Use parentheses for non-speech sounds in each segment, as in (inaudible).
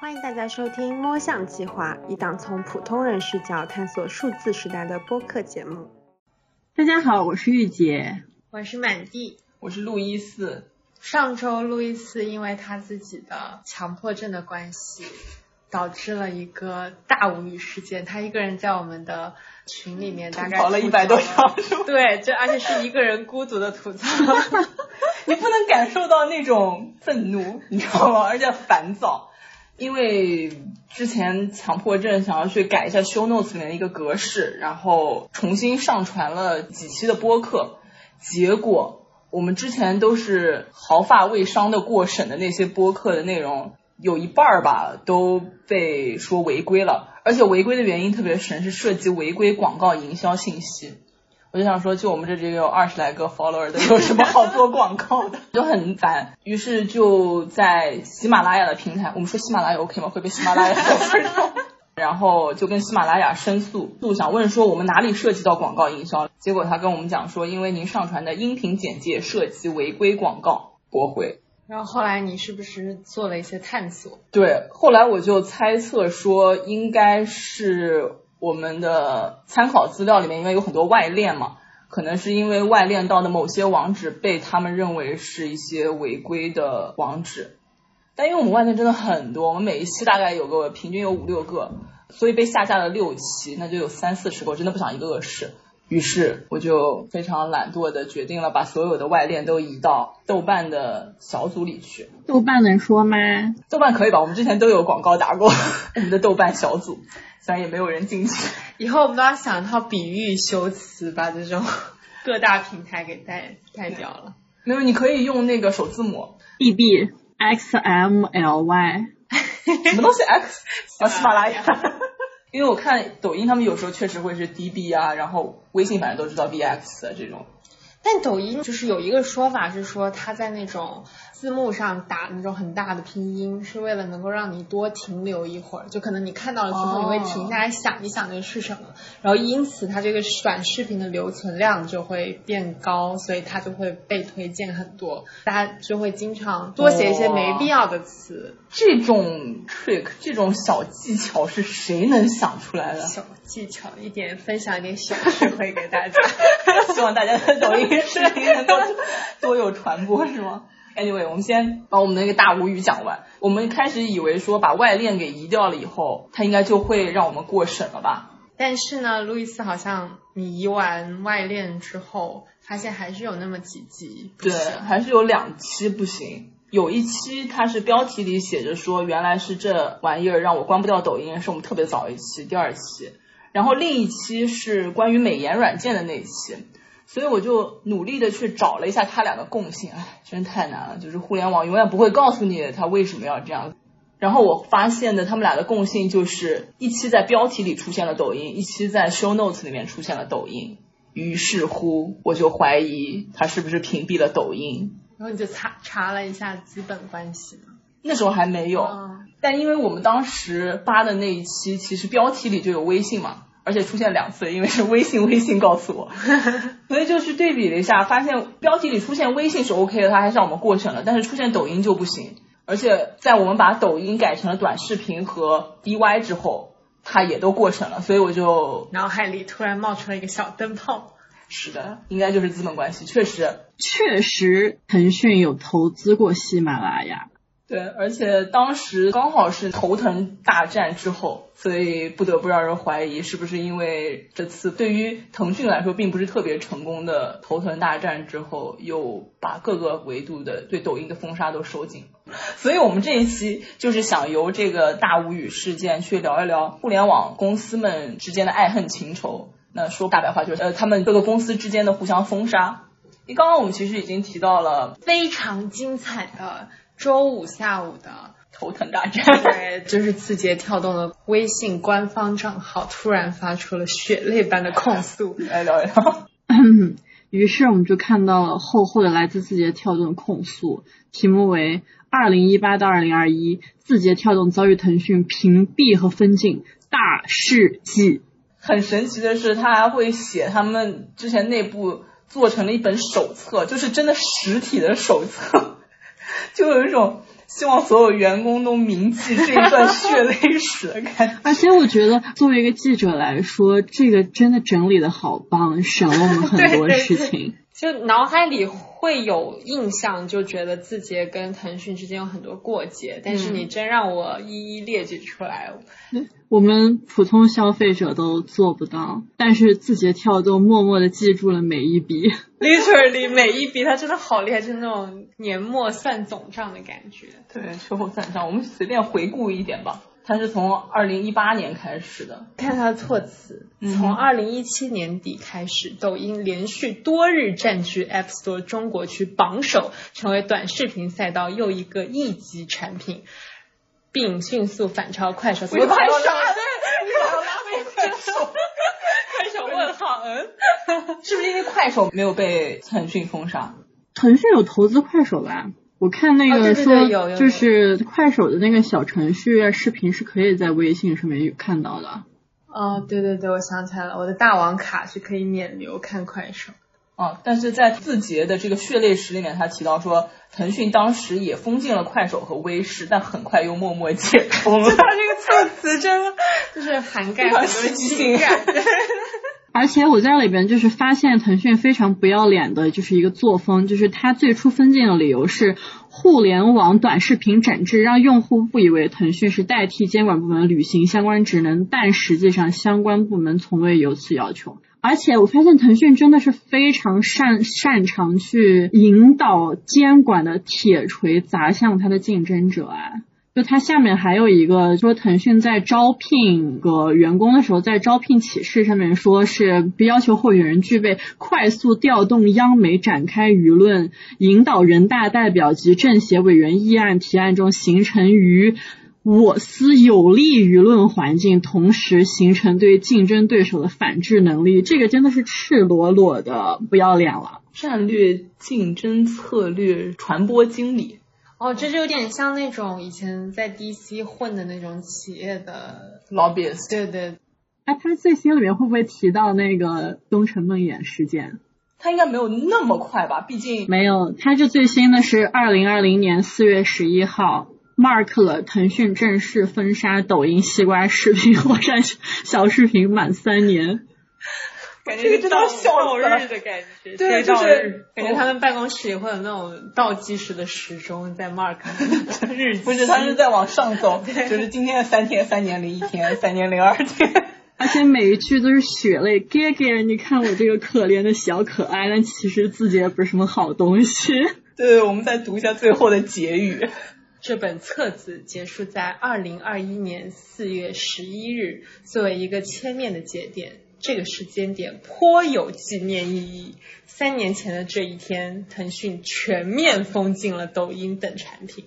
欢迎大家收听《摸象计划》，一档从普通人视角探索数字时代的播客节目。大家好，我是玉洁，我是满地，我是路易斯。上周路易斯因为他自己的强迫症的关系，导致了一个大无语事件。他一个人在我们的群里面大概吐了一百多条，对，这而且是一个人孤独的吐槽。(laughs) 你不能感受到那种愤怒，你知道吗？而且烦躁，因为之前强迫症想要去改一下 show notes 里面的一个格式，然后重新上传了几期的播客，结果我们之前都是毫发未伤的过审的那些播客的内容，有一半儿吧都被说违规了，而且违规的原因特别神，是涉及违规广告营销信息。我就想说，就我们这里有二十来个 follower 的，有什么好做广告的？(laughs) 就很烦。于是就在喜马拉雅的平台，我们说喜马拉雅 OK 吗？会被喜马拉雅 (laughs) 分手。然后就跟喜马拉雅申诉，就想问说我们哪里涉及到广告营销？结果他跟我们讲说，因为您上传的音频简介涉及违规广告，驳回。然后后来你是不是做了一些探索？对，后来我就猜测说，应该是。我们的参考资料里面因为有很多外链嘛，可能是因为外链到的某些网址被他们认为是一些违规的网址，但因为我们外链真的很多，我们每一期大概有个平均有五六个，所以被下架了六期，那就有三四十个，我真的不想一个个试。于是我就非常懒惰的决定了把所有的外链都移到豆瓣的小组里去。豆瓣能说吗？豆瓣可以吧？我们之前都有广告打过我们的豆瓣小组。虽然也没有人进去，以后我们都要想一套比喻修辞，把这种 (laughs) 各大平台给带带掉了。没有，你可以用那个首字母 B B X M L Y，什么东西 X？啊，(laughs) 喜马拉雅。因为我看抖音，他们有时候确实会是 D B 啊，然后微信反正都知道 V X 这种。但抖音就是有一个说法是说，它在那种字幕上打那种很大的拼音，是为了能够让你多停留一会儿。就可能你看到了之后，你会停下来想一想那是什么，然后因此它这个短视频的留存量就会变高，所以它就会被推荐很多，大家就会经常多写一些没必要的词。这种 trick，这种小技巧是谁能想出来的？小技巧一点，分享一点小智慧给大家，(laughs) 希望大家的抖音。视频能够多有传播是吗？Anyway，我们先把我们的那个大无语讲完。我们开始以为说把外链给移掉了以后，它应该就会让我们过审了吧？但是呢，路易斯好像你移完外链之后，发现还是有那么几集对，还是有两期不行。有一期它是标题里写着说，原来是这玩意儿让我关不掉抖音，是我们特别早一期，第二期。然后另一期是关于美颜软件的那一期。所以我就努力的去找了一下他俩的共性，哎，真太难了。就是互联网永远不会告诉你他为什么要这样。然后我发现的他们俩的共性就是一期在标题里出现了抖音，一期在 show notes 里面出现了抖音。于是乎，我就怀疑他是不是屏蔽了抖音。然后你就查查了一下基本关系吗？那时候还没有，但因为我们当时发的那一期，其实标题里就有微信嘛。而且出现两次，因为是微信，微信告诉我，(laughs) 所以就去对比了一下，发现标题里出现微信是 OK 的，它还是让我们过审了，但是出现抖音就不行。而且在我们把抖音改成了短视频和 DY 之后，它也都过审了，所以我就脑海里突然冒出了一个小灯泡。是的，应该就是资本关系，确实，确实，腾讯有投资过喜马拉雅。对，而且当时刚好是头疼大战之后，所以不得不让人怀疑是不是因为这次对于腾讯来说并不是特别成功的头疼大战之后，又把各个维度的对抖音的封杀都收紧了。所以我们这一期就是想由这个大无语事件去聊一聊互联网公司们之间的爱恨情仇。那说大白话就是呃，他们各个公司之间的互相封杀。你刚刚我们其实已经提到了非常精彩的。周五下午的头疼大战，对，就是字节跳动的微信官方账号突然发出了血泪般的控诉，来聊一聊。于是我们就看到了厚厚的来自字节跳动的控诉，题目为“二零一八到二零二一，字节跳动遭遇腾讯屏蔽和封禁大事记”。很神奇的是，他还会写他们之前内部做成了一本手册，就是真的实体的手册。就有一种希望所有员工都铭记这一段 (laughs) 血泪史的感觉。而且我觉得，作为一个记者来说，这个真的整理的好棒，省了我们很多事情。就脑海里会有印象，就觉得字节跟腾讯之间有很多过节，但是你真让我一一列举出来，我们普通消费者都做不到。但是字节跳动默默的记住了每一笔，literally 每一笔，它真的好厉害，就是那种年末算总账的感觉。对，秋后算账，我们随便回顾一点吧。它是从二零一八年开始的，看它的措辞，从二零一七年底开始，抖音连续多日占据 App Store 中国区榜首，成为短视频赛道又一个一级产品，并迅速反超快手。快手，快手，(laughs) 快手问号，嗯，(laughs) 是不是因为快手没有被腾讯封杀？腾讯有投资快手吧？我看那个说，就是快手的那个小程序视频是可以在微信上面看到的。哦，对对对，我想起来了，我的大王卡是可以免流看快手。哦，但是在字节的这个血泪史里面，他提到说，腾讯当时也封禁了快手和微视，但很快又默默解封了。他 (laughs) 这个措辞真的 (laughs) 就是涵盖很多情感。(laughs) 而且我在里边就是发现腾讯非常不要脸的，就是一个作风，就是他最初分禁的理由是互联网短视频整治，让用户误以为腾讯是代替监管部门履行相关职能，但实际上相关部门从未有此要求。而且我发现腾讯真的是非常擅擅长去引导监管的铁锤砸向它的竞争者啊。就它下面还有一个说，腾讯在招聘个员工的时候，在招聘启事上面说是不要求候选人具备快速调动央媒展开舆论、引导人大代表及政协委员议案提案中形成于我司有利舆论环境，同时形成对竞争对手的反制能力。这个真的是赤裸裸的不要脸了。战略竞争策略传播经理。哦，这就有点像那种以前在 DC 混的那种企业的 lobbyist。对对。哎，他最新里面会不会提到那个东城梦魇事件？他应该没有那么快吧，毕竟没有。他这最新的是二零二零年四月十一号，mark 了腾讯正式封杀抖音、西瓜视频、(laughs) 火山小视频满三年。感觉这都笑日的感觉，对，就是感觉他们办公室也会有那种倒计时的时钟在 mark (laughs) 日不是，他是在往上走，就是今天的三天三年零一天，三年零二天，而且每一句都是血泪，哥哥，你看我这个可怜的小可爱，但其实自己也不是什么好东西。对，我们再读一下最后的结语。(laughs) 这本册子结束在二零二一年四月十一日，作为一个切面的节点。这个时间点颇有纪念意义。三年前的这一天，腾讯全面封禁了抖音等产品。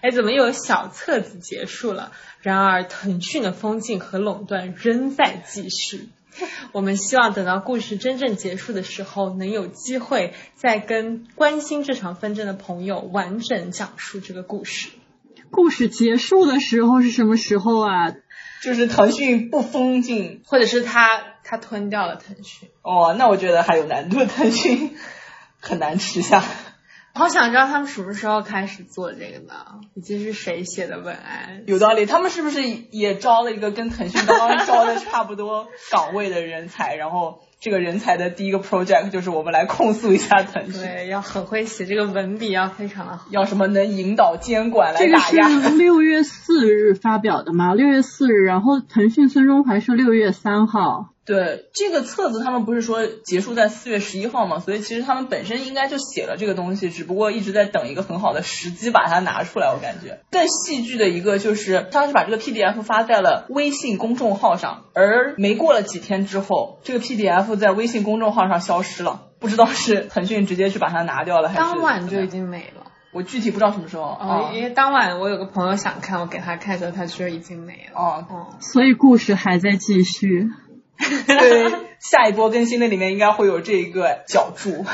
哎，怎么又有小册子结束了？然而，腾讯的封禁和垄断仍在继续。我们希望等到故事真正结束的时候，能有机会再跟关心这场纷争的朋友完整讲述这个故事。故事结束的时候是什么时候啊？就是腾讯不封禁，或者是他他吞掉了腾讯。哦，那我觉得还有难度，腾讯 (laughs) 很难吃下。好想知道他们什么时候开始做这个呢？以及是谁写的文案？有道理，他们是不是也招了一个跟腾讯刚刚招的差不多岗位的人才？然后。这个人才的第一个 project 就是我们来控诉一下腾讯。对，要很会写这个文笔，要非常的好。要什么能引导监管来打压？这个是 (laughs) 六月四日发表的吗？六月四日，然后腾讯孙中怀是六月三号。对这个册子，他们不是说结束在四月十一号吗？所以其实他们本身应该就写了这个东西，只不过一直在等一个很好的时机把它拿出来。我感觉更戏剧的一个就是，他是把这个 PDF 发在了微信公众号上，而没过了几天之后，这个 PDF 在微信公众号上消失了，不知道是腾讯直接去把它拿掉了，还是当晚就已经没了。我具体不知道什么时候。哦，因为当晚我有个朋友想看，我给他看的时候，他说已经没了。哦哦，所以故事还在继续。(laughs) 对，下一波更新的里面应该会有这一个脚注。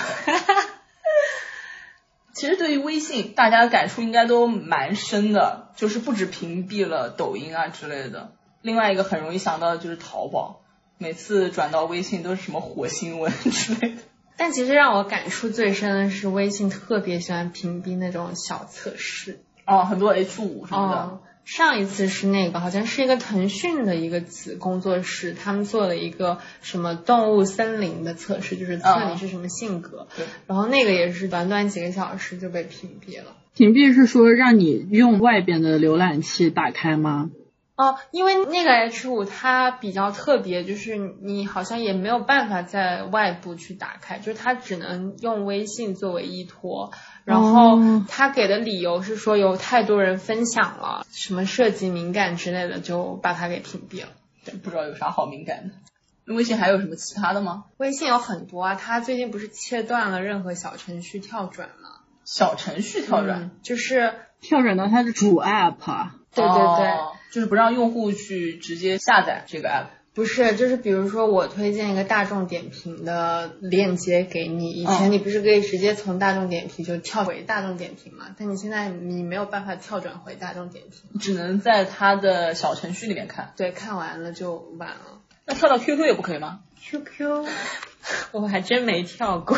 其实对于微信，大家的感触应该都蛮深的，就是不止屏蔽了抖音啊之类的，另外一个很容易想到的就是淘宝，每次转到微信都是什么火星文之类的。但其实让我感触最深的是，微信特别喜欢屏蔽那种小测试。哦，很多 H 五什么的。哦，上一次是那个，好像是一个腾讯的一个子工作室，他们做了一个什么动物森林的测试，就是测你是什么性格。对然后那个也是短短几个小时就被屏蔽了。屏蔽是说让你用外边的浏览器打开吗？哦，因为那个 H 五它比较特别，就是你好像也没有办法在外部去打开，就是它只能用微信作为依托。然后哦他给的理由是说有太多人分享了，什么涉及敏感之类的，就把它给屏蔽了。不知道有啥好敏感的。那微信还有什么其他的吗？微信有很多啊，它最近不是切断了任何小程序跳转吗？小程序跳转。嗯就是跳转到它的主 app 啊。对对对。哦就是不让用户去直接下载这个 app。不是，就是比如说我推荐一个大众点评的链接给你，以前嗯你不是可以直接从大众点评就跳回大众点评嘛？但你现在你没有办法跳转回大众点评，只能在它的小程序里面看。对，看完了就完了。那跳到 QQ 也不可以吗？QQ，我还真没跳过。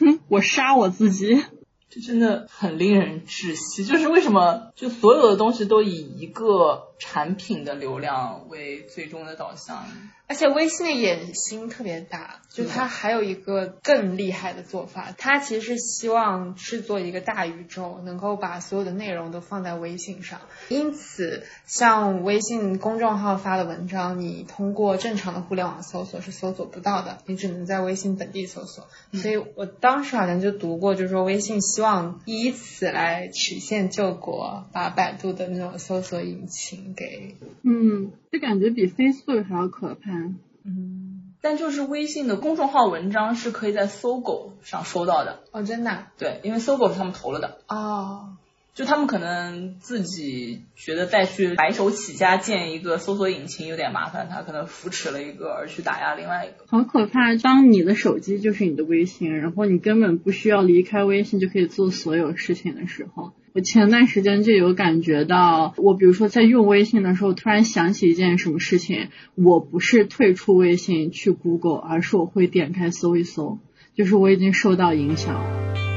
哼，我杀我自己。这真的很令人窒息。就是为什么就所有的东西都以一个产品的流量为最终的导向？而且微信的野心特别大，就它还有一个更厉害的做法，它其实是希望制作一个大宇宙，能够把所有的内容都放在微信上。因此，像微信公众号发的文章，你通过正常的互联网搜索是搜索不到的，你只能在微信本地搜索。所以我当时好像就读过，就是说微信希望以此来曲线救国，把百度的那种搜索引擎给嗯，就感觉比 Facebook 还要可怕。嗯但就是微信的公众号文章是可以在搜狗上搜到的。哦，真的啊对，因为搜狗是他们投了的。哦。就他们可能自己觉得再去白手起家建一个搜索引擎有点麻烦，他可能扶持了一个而去打压另外一个。好可怕！当你的手机就是你的微信，然后你根本不需要离开微信就可以做所有事情的时候，我前段时间就有感觉到，我比如说在用微信的时候，突然想起一件什么事情，我不是退出微信去 Google，而是我会点开搜一搜，就是我已经受到影响了。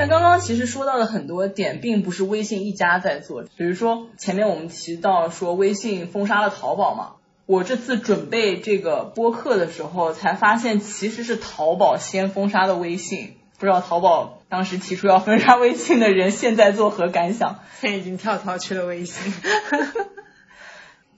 但刚刚其实说到的很多点，并不是微信一家在做。比如说前面我们提到说微信封杀了淘宝嘛，我这次准备这个播客的时候，才发现其实是淘宝先封杀的微信。不知道淘宝当时提出要封杀微信的人现在作何感想？现在已经跳槽去了微信。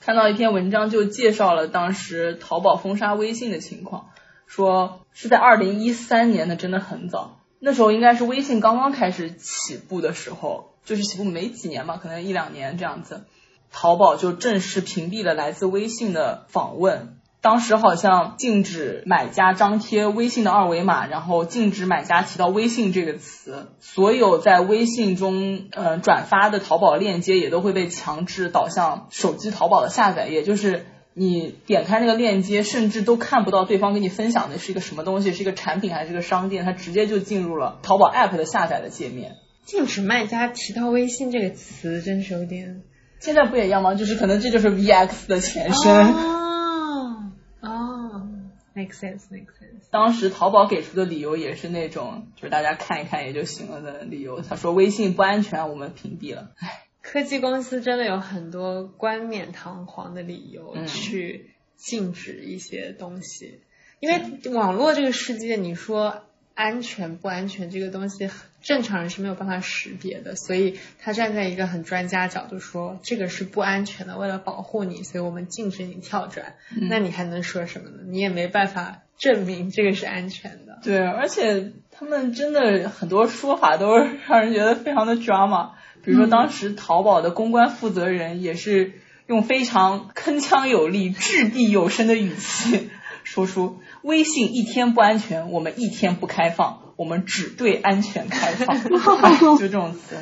看到一篇文章就介绍了当时淘宝封杀微信的情况，说是在二零一三年的，真的很早。那时候应该是微信刚刚开始起步的时候，就是起步没几年吧，可能一两年这样子。淘宝就正式屏蔽了来自微信的访问，当时好像禁止买家张贴微信的二维码，然后禁止买家提到微信这个词，所有在微信中呃转发的淘宝链接也都会被强制导向手机淘宝的下载，也就是。你点开那个链接，甚至都看不到对方给你分享的是一个什么东西，是一个产品还是个商店，它直接就进入了淘宝 app 的下载的界面。禁止卖家提到微信这个词，真是有点。现在不也一样吗？就是可能这就是 VX 的前身。哦 (laughs) 哦，make sense，make sense。当时淘宝给出的理由也是那种，就是大家看一看也就行了的理由。他说微信不安全，我们屏蔽了。唉，科技公司真的有很多冠冕堂皇的理由嗯去禁止一些东西，因为网络这个世界，你说安全不安全这个东西，正常人是没有办法识别的，所以他站在一个很专家角度说这个是不安全的，为了保护你，所以我们禁止你跳转。嗯那你还能说什么呢？你也没办法证明这个是安全的。对，而且他们真的很多说法都让人觉得非常的 drama。比如说当时淘宝的公关负责人也是用非常铿锵有力、掷地有声的语气说出：“微信一天不安全，我们一天不开放，我们只对安全开放。哎 (laughs) (laughs) ”就这种词。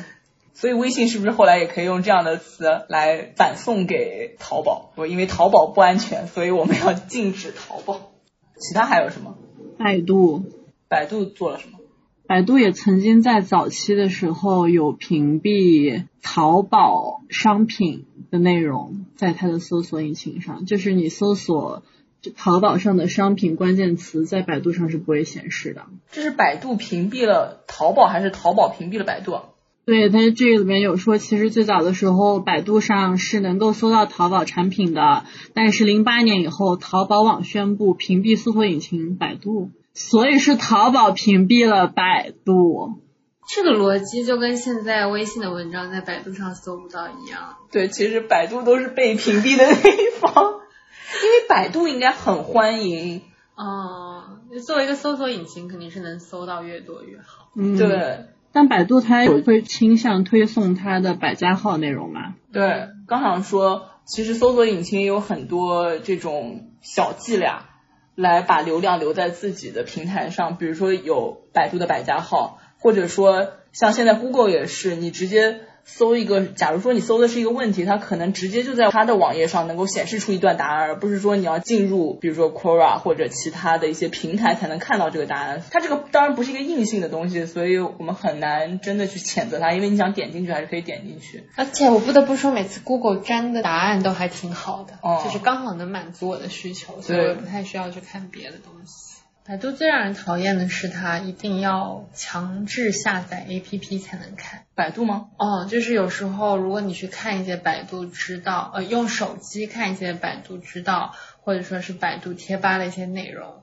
所以微信是不是后来也可以用这样的词来反送给淘宝？说因为淘宝不安全，所以我们要禁止淘宝。其他还有什么？百度，百度做了什么？百度也曾经在早期的时候有屏蔽淘宝商品的内容在它的搜索引擎上，就是你搜索淘宝上的商品关键词在百度上是不会显示的。这是百度屏蔽了淘宝，还是淘宝屏蔽了百度？对，它这里面有说，其实最早的时候，百度上是能够搜到淘宝产品的，但是零八年以后，淘宝网宣布屏蔽搜索引擎百度，所以是淘宝屏蔽了百度。这个逻辑就跟现在微信的文章在百度上搜不到一样。对，其实百度都是被屏蔽的那一方，(laughs) 因为百度应该很欢迎。嗯，作为一个搜索引擎，肯定是能搜到越多越好。嗯，对。但百度它有会倾向推送它的百家号内容嘛？对，刚想说，其实搜索引擎有很多这种小伎俩，来把流量留在自己的平台上，比如说有百度的百家号，或者说像现在 Google 也是，你直接。搜一个，假如说你搜的是一个问题，它可能直接就在它的网页上能够显示出一段答案，而不是说你要进入，比如说 Quora 或者其他的一些平台才能看到这个答案。它这个当然不是一个硬性的东西，所以我们很难真的去谴责它，因为你想点进去还是可以点进去。而且我不得不说，每次 Google 粘的答案都还挺好的，哦、就是刚好能满足我的需求，所以我也不太需要去看别的东西。百度最让人讨厌的是，它一定要强制下载 APP 才能看。百度吗？哦，就是有时候如果你去看一些百度知道，呃，用手机看一些百度知道，或者说是百度贴吧的一些内容，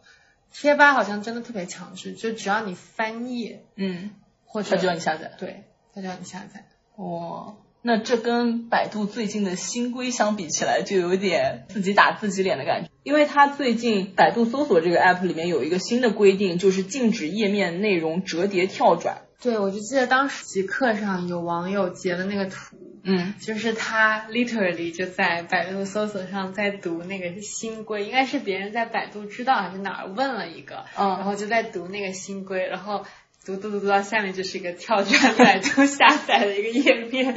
贴吧好像真的特别强制，就只要你翻页，嗯，或者它就要你下载，对，它就要你下载。哦。那这跟百度最近的新规相比起来，就有点自己打自己脸的感觉。因为它最近百度搜索这个 app 里面有一个新的规定，就是禁止页面内容折叠跳转。对，我就记得当时极客上有网友截了那个图，嗯，就是他 literally 就在百度搜索上在读那个新规，应该是别人在百度知道还是哪儿问了一个，嗯，然后就在读那个新规，然后读读读读到下面就是一个跳转百度下载的一个页面。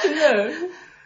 真的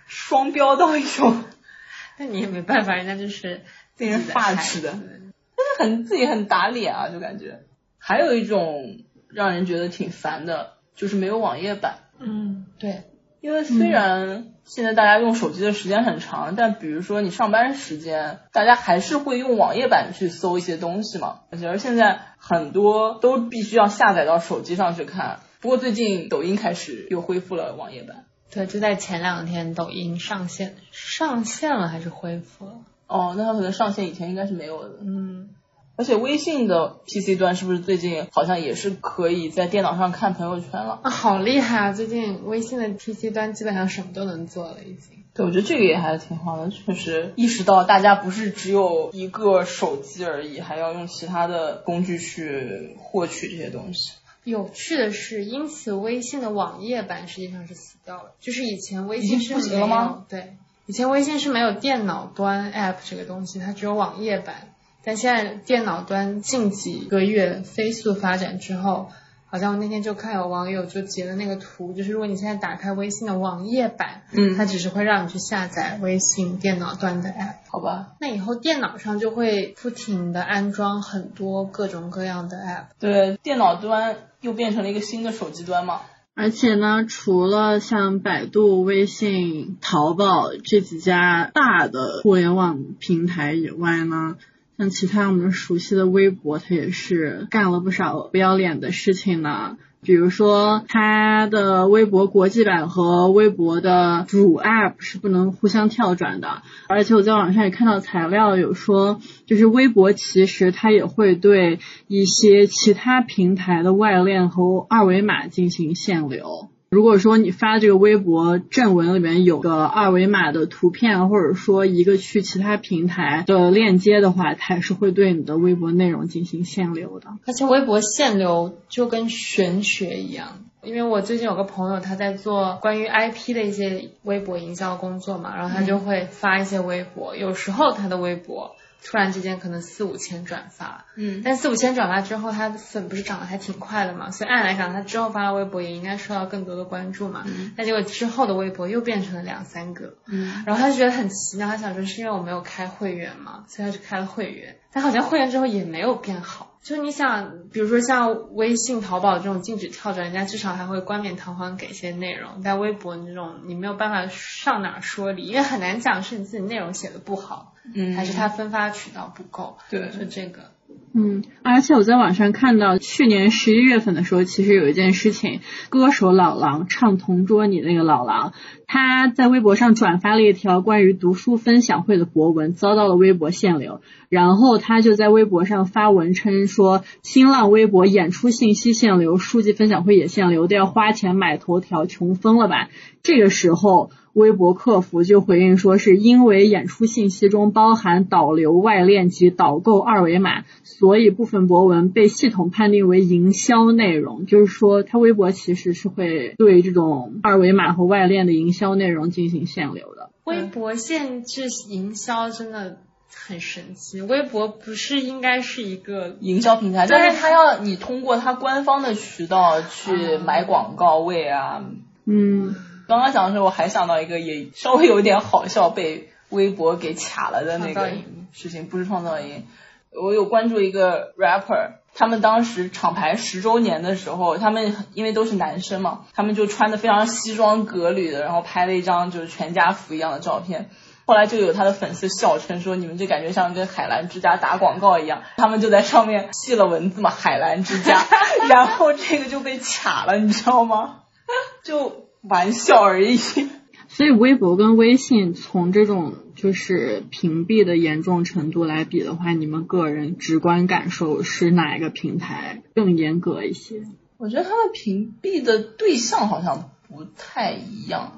双标到一种，(laughs) 那你也没办法，人家就是令人发指的，但是很自己很打脸啊，就感觉。还有一种让人觉得挺烦的，就是没有网页版。嗯，对，因为虽然现在大家用手机的时间很长，但比如说你上班时间，大家还是会用网页版去搜一些东西嘛。而现在很多都必须要下载到手机上去看。不过最近抖音开始又恢复了网页版。对，就在前两天，抖音上线，上线了还是恢复了？哦，那它可能上线以前应该是没有的。嗯，而且微信的 PC 端是不是最近好像也是可以在电脑上看朋友圈了？啊，好厉害啊！最近微信的 PC 端基本上什么都能做了，已经。对，我觉得这个也还是挺好的，确实意识到大家不是只有一个手机而已，还要用其他的工具去获取这些东西。有趣的是，因此微信的网页版实际上是死掉了。就是以前微信是没有吗？对，以前微信是没有电脑端 app 这个东西，它只有网页版。但现在电脑端近几个月飞速发展之后，好像我那天就看有网友就截了那个图，就是如果你现在打开微信的网页版，嗯，它只是会让你去下载微信电脑端的 app，好吧？那以后电脑上就会不停的安装很多各种各样的 app。对，电脑端。又变成了一个新的手机端嘛？而且呢，除了像百度、微信、淘宝这几家大的互联网平台以外呢，像其他我们熟悉的微博，它也是干了不少不要脸的事情呢。比如说，它的微博国际版和微博的主 app 是不能互相跳转的。而且我在网上也看到材料有说，就是微博其实它也会对一些其他平台的外链和二维码进行限流。如果说你发这个微博正文里面有个二维码的图片，或者说一个去其他平台的链接的话，它也是会对你的微博内容进行限流的。而且微博限流就跟玄学一样，因为我最近有个朋友他在做关于 IP 的一些微博营销工作嘛，然后他就会发一些微博，有时候他的微博。突然之间可能四五千转发，嗯，但四五千转发之后，他的粉不是涨得还挺快的嘛，所以按来讲，他之后发的微博也应该受到更多的关注嘛。嗯，但结果之后的微博又变成了两三个，嗯，然后他就觉得很奇妙，他想说是因为我没有开会员嘛，所以他就开了会员，但好像会员之后也没有变好，就你想，比如说像微信、淘宝这种禁止跳转，人家至少还会冠冕堂皇给一些内容。但微博这种，你没有办法上哪说理，因为很难讲是你自己内容写的不好，嗯，还是它分发渠道不够。对，就这个。嗯，而且我在网上看到，去年十一月份的时候，其实有一件事情，歌手老狼唱《同桌你》那个老狼，他在微博上转发了一条关于读书分享会的博文，遭到了微博限流。然后他就在微博上发文称说，新浪微博演出信息限流，书籍分享会也限流，都要花钱买头条，穷疯了吧？这个时候。微博客服就回应说，是因为演出信息中包含导流外链及导购二维码，所以部分博文被系统判定为营销内容。就是说，他微博其实是会对这种二维码和外链的营销内容进行限流的。微博限制营销真的很神奇。微博不是应该是一个营销平台，但是他要你通过他官方的渠道去买广告位啊。嗯。刚刚讲的时候，我还想到一个也稍微有点好笑，被微博给卡了的那个事情，不是创造营。我有关注一个 rapper，他们当时厂牌十周年的时候，他们因为都是男生嘛，他们就穿的非常西装革履的，然后拍了一张就是全家福一样的照片。后来就有他的粉丝笑称说：“你们这感觉像跟海澜之家打广告一样。”他们就在上面 (laughs) 系了文字嘛，“海澜之家”，然后这个就被卡了，你知道吗？(laughs) 就。玩笑而已。(laughs) 所以微博跟微信从这种就是屏蔽的严重程度来比的话，你们个人直观感受是哪一个平台更严格一些？我觉得他们屏蔽的对象好像不太一样，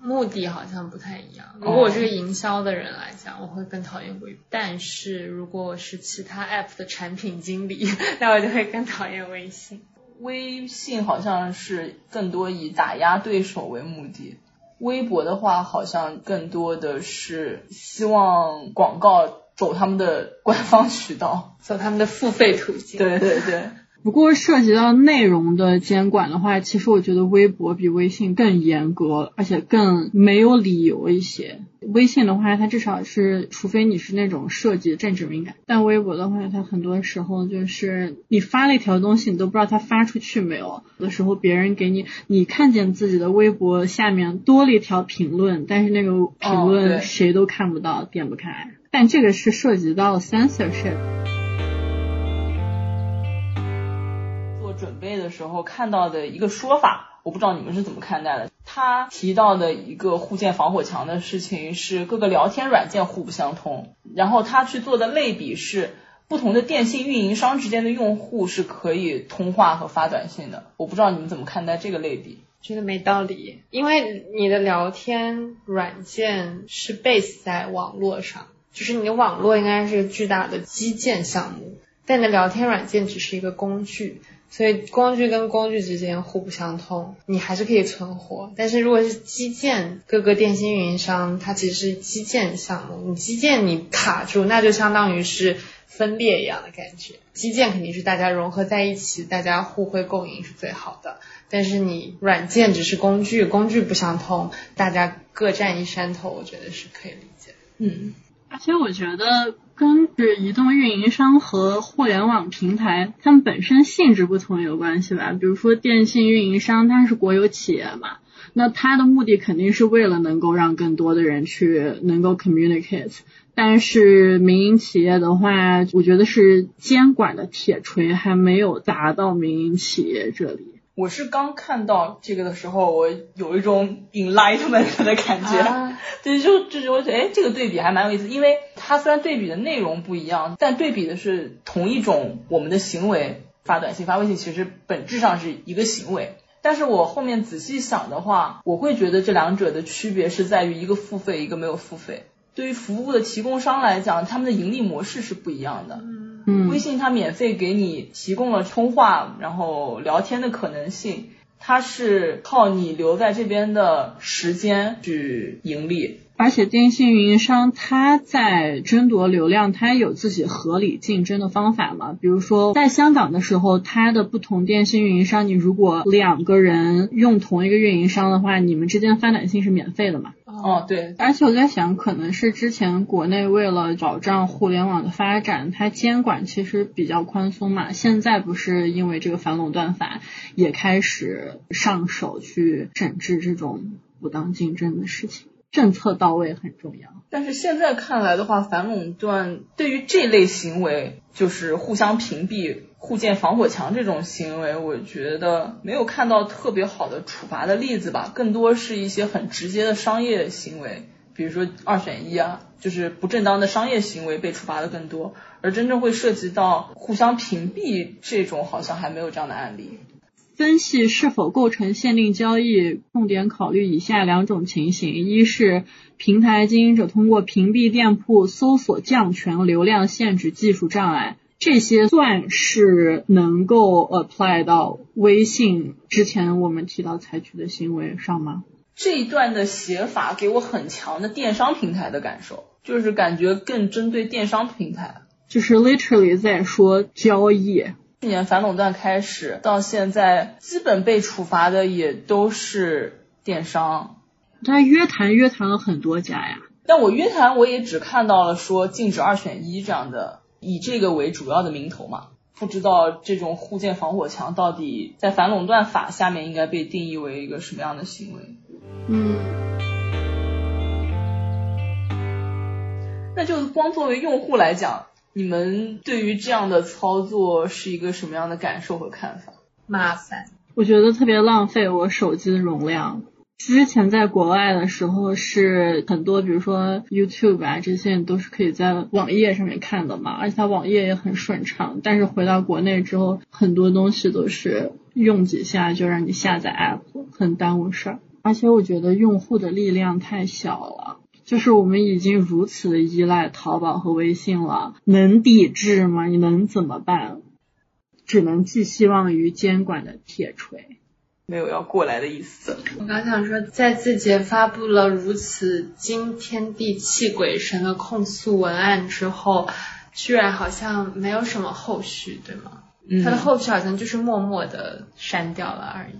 目的好像不太一样。如果我是个营销的人来讲，我会更讨厌微。但是如果我是其他 app 的产品经理，(laughs) 那我就会更讨厌微信。微信好像是更多以打压对手为目的，微博的话好像更多的是希望广告走他们的官方渠道，走他们的付费途径。对对对。不过涉及到内容的监管的话，其实我觉得微博比微信更严格，而且更没有理由一些。微信的话，它至少是，除非你是那种涉及政治敏感；但微博的话，它很多时候就是你发了一条东西，你都不知道它发出去没有。有的时候别人给你，你看见自己的微博下面多了一条评论，但是那个评论谁都看不到，点不开。但这个是涉及到 censorship。时候看到的一个说法，我不知道你们是怎么看待的。他提到的一个互建防火墙的事情是各个聊天软件互不相通，然后他去做的类比是不同的电信运营商之间的用户是可以通话和发短信的。我不知道你们怎么看待这个类比？觉得没道理，因为你的聊天软件是 base 在网络上，就是你的网络应该是巨大的基建项目，但你的聊天软件只是一个工具。所以工具跟工具之间互不相通，你还是可以存活。但是如果是基建，各个电信运营商它其实是基建项目，你基建你卡住，那就相当于是分裂一样的感觉。基建肯定是大家融合在一起，大家互惠共赢是最好的。但是你软件只是工具，工具不相通，大家各占一山头，我觉得是可以理解。嗯，而且我觉得。跟是移动运营商和互联网平台，它们本身性质不同有关系吧？比如说电信运营商，它是国有企业嘛，那它的目的肯定是为了能够让更多的人去能够 communicate。但是民营企业的话，我觉得是监管的铁锤还没有达到民营企业这里。我是刚看到这个的时候，我有一种 enlightenment 的感觉，对，就就就我觉得，哎，这个对比还蛮有意思，因为它虽然对比的内容不一样，但对比的是同一种我们的行为，发短信、发微信，其实本质上是一个行为。但是我后面仔细想的话，我会觉得这两者的区别是在于一个付费，一个没有付费。对于服务的提供商来讲，他们的盈利模式是不一样的。嗯，微信它免费给你提供了通话，然后聊天的可能性，它是靠你留在这边的时间去盈利。而且电信运营商它在争夺流量，它有自己合理竞争的方法嘛。比如说在香港的时候，它的不同电信运营商，你如果两个人用同一个运营商的话，你们之间发短信是免费的嘛。哦，对，而且我在想，可能是之前国内为了保障互联网的发展，它监管其实比较宽松嘛。现在不是因为这个反垄断法也开始上手去整治这种不当竞争的事情。政策到位很重要，但是现在看来的话，反垄断对于这类行为，就是互相屏蔽、互建防火墙这种行为，我觉得没有看到特别好的处罚的例子吧，更多是一些很直接的商业行为，比如说二选一啊，就是不正当的商业行为被处罚的更多，而真正会涉及到互相屏蔽这种，好像还没有这样的案例。分析是否构成限定交易，重点考虑以下两种情形：一是平台经营者通过屏蔽店铺、搜索降权、流量限制技术障碍，这些算是能够 apply 到微信之前我们提到采取的行为上吗？这一段的写法给我很强的电商平台的感受，就是感觉更针对电商平台，就是 literally 在说交易。去年反垄断开始到现在，基本被处罚的也都是电商。他约谈约谈了很多家呀，但我约谈我也只看到了说禁止二选一这样的，以这个为主要的名头嘛。不知道这种互建防火墙到底在反垄断法下面应该被定义为一个什么样的行为？嗯，那就光作为用户来讲。你们对于这样的操作是一个什么样的感受和看法？麻烦，我觉得特别浪费我手机的容量。之前在国外的时候是很多，比如说 YouTube 啊这些都是可以在网页上面看的嘛，而且它网页也很顺畅。但是回到国内之后，很多东西都是用几下就让你下载 App，很耽误事儿。而且我觉得用户的力量太小了。就是我们已经如此的依赖淘宝和微信了，能抵制吗？你能怎么办？只能寄希望于监管的铁锤，没有要过来的意思。我刚想说，在字节发布了如此惊天地泣鬼神的控诉文案之后，居然好像没有什么后续，对吗？嗯，它的后续好像就是默默的删掉了而已。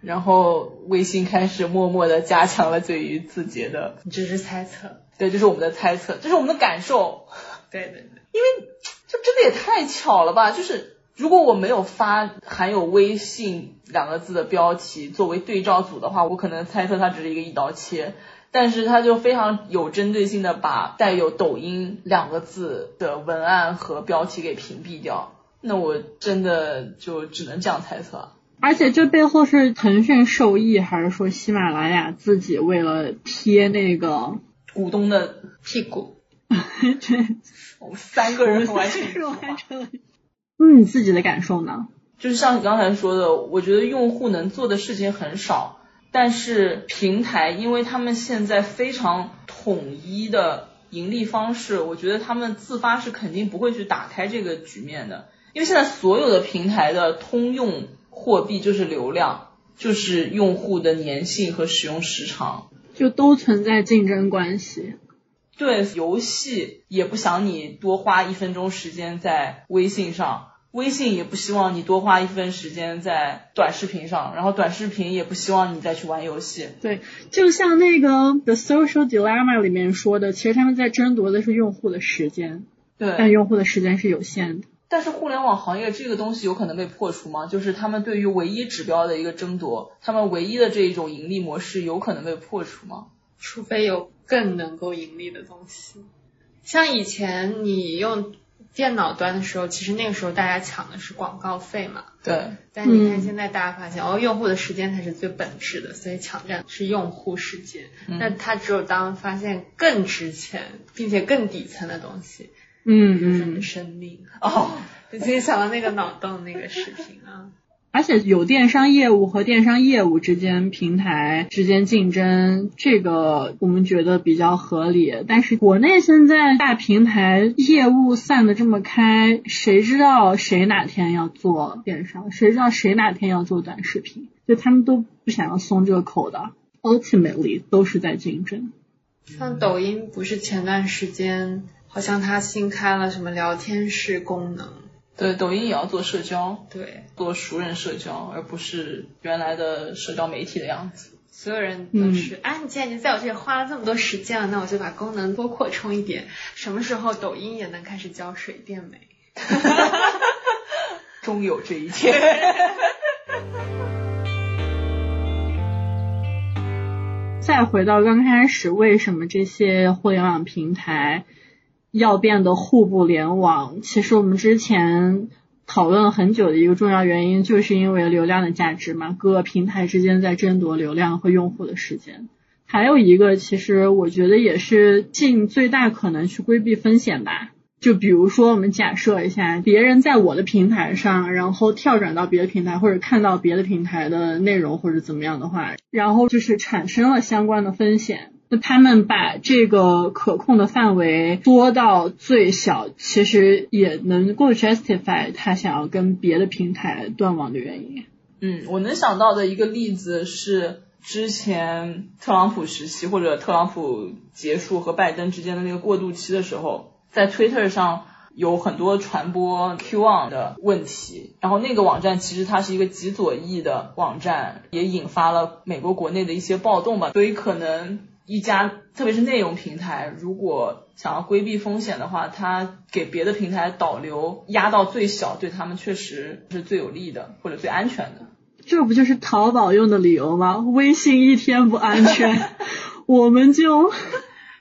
然后微信开始默默的加强了对于字节的，只是猜测，对，这是我们的猜测，这是我们的感受，对对对，因为这真的也太巧了吧，就是如果我没有发含有微信两个字的标题作为对照组的话，我可能猜测它只是一个一刀切，但是它就非常有针对性的把带有抖音两个字的文案和标题给屏蔽掉，那我真的就只能这样猜测。而且这背后是腾讯受益，还是说喜马拉雅自己为了贴那个股东的屁股？(laughs) 这，我们三个人完成了。那你自己的感受呢？就是像你刚才说的，我觉得用户能做的事情很少，但是平台因为他们现在非常统一的盈利方式，我觉得他们自发是肯定不会去打开这个局面的，因为现在所有的平台的通用。货币就是流量，就是用户的粘性和使用时长，就都存在竞争关系。对，游戏也不想你多花一分钟时间在微信上，微信也不希望你多花一分时间在短视频上，然后短视频也不希望你再去玩游戏。对，就像那个《The Social Dilemma》里面说的，其实他们在争夺的是用户的时间，对，但用户的时间是有限的。但是互联网行业这个东西有可能被破除吗？就是他们对于唯一指标的一个争夺，他们唯一的这一种盈利模式有可能被破除吗？除非有更能够盈利的东西。像以前你用电脑端的时候，其实那个时候大家抢的是广告费嘛。对。但你看现在大家发现，哦，用户的时间才是最本质的，所以抢占是用户时间。那他只有当发现更值钱并且更底层的东西。嗯嗯，生命哦，你自己想到那个脑洞那个视频啊，而且有电商业务和电商业务之间平台之间竞争，这个我们觉得比较合理。但是国内现在大平台业务散的这么开，谁知道谁哪天要做电商？谁知道谁哪天要做短视频？就他们都不想要松这个口的，ultimately 都是在竞争。像抖音不是前段时间好像它新开了什么聊天室功能？对，抖音也要做社交，对，做熟人社交，而不是原来的社交媒体的样子。所有人都是，啊，你既然已经在我这里花了这么多时间了，那我就把功能多扩充一点。什么时候抖音也能开始教水电美？(laughs) 终有这一天。(laughs) 再回到刚开始，为什么这些互联网平台要变得互不联网？其实我们之前讨论了很久的一个重要原因，就是因为流量的价值嘛，各个平台之间在争夺流量和用户的时间。还有一个，其实我觉得也是尽最大可能去规避风险吧。就比如说，我们假设一下，别人在我的平台上，然后跳转到别的平台，或者看到别的平台的内容，或者怎么样的话，然后就是产生了相关的风险。那他们把这个可控的范围缩到最小，其实也能够 justify 他想要跟别的平台断网的原因。嗯，我能想到的一个例子是之前特朗普时期，或者特朗普结束和拜登之间的那个过渡期的时候。在 Twitter 上有很多传播 Q on 的问题，然后那个网站其实它是一个极左翼的网站，也引发了美国国内的一些暴动吧。所以可能一家特别是内容平台，如果想要规避风险的话，它给别的平台导流压到最小，对他们确实是最有利的或者最安全的。这不就是淘宝用的理由吗？微信一天不安全，(laughs) 我们就。(laughs)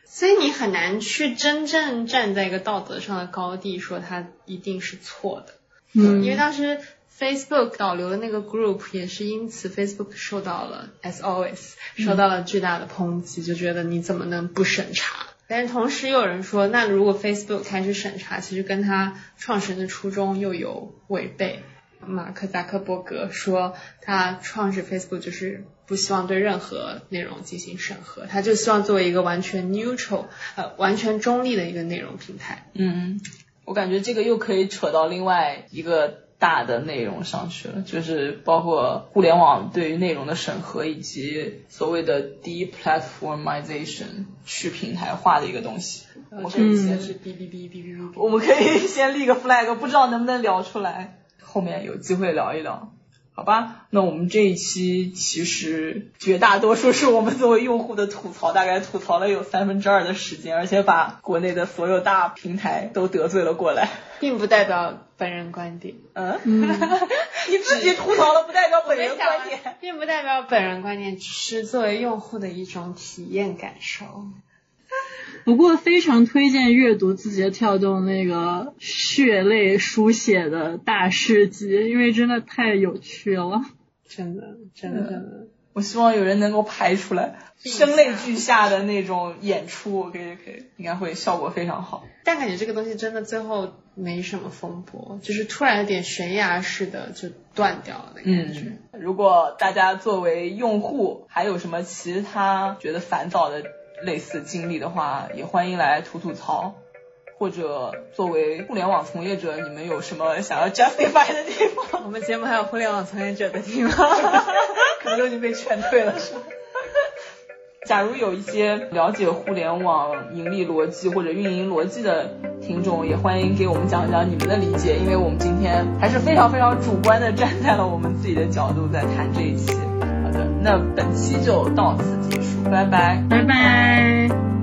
所以你很难去真正站在一个道德上的高地说它一定是错的，嗯，因为当时 Facebook 导流的那个 group 也是因此 Facebook 受到了 as always 受到了巨大的抨击，就觉得你怎么能不审查？但是同时又有人说，那如果 Facebook 开始审查，其实跟他创始人的初衷又有违背。马克扎克伯格说，他创始 Facebook 就是不希望对任何内容进行审核，他就希望作为一个完全 neutral，呃，完全中立的一个内容平台。嗯，我感觉这个又可以扯到另外一个大的内容上去了，就是包括互联网对于内容的审核，以及所谓的 deplatformization 去平台化的一个东西。我们可以先是哔哔哔哔哔哔，我们可以先立个 flag，不知道能不能聊出来。后面有机会聊一聊，好吧？那我们这一期其实绝大多数是我们作为用户的吐槽，大概吐槽了有三分之二的时间，而且把国内的所有大平台都得罪了过来，并不代表本人观点。嗯，(laughs) 你自己吐槽了，不代表本人观点，并不代表本人观点，只是作为用户的一种体验感受。不过非常推荐阅读字节跳动那个血泪书写的大事记，因为真的太有趣了，真的真的真的。我希望有人能够拍出来，声泪俱下的那种演出，可以可以，应该会效果非常好。但感觉这个东西真的最后没什么风波，就是突然有点悬崖式的就断掉了的感觉。如果大家作为用户还有什么其他觉得烦躁的？类似经历的话，也欢迎来吐吐槽，或者作为互联网从业者，你们有什么想要 justify 的地方？我们节目还有互联网从业者的地方，(laughs) 可能都已经被劝退了，是吗？假如有一些了解互联网盈利逻辑或者运营逻辑的听众，也欢迎给我们讲讲你们的理解，因为我们今天还是非常非常主观的站在了我们自己的角度在谈这一期。那本期就到此结束。拜拜，拜拜。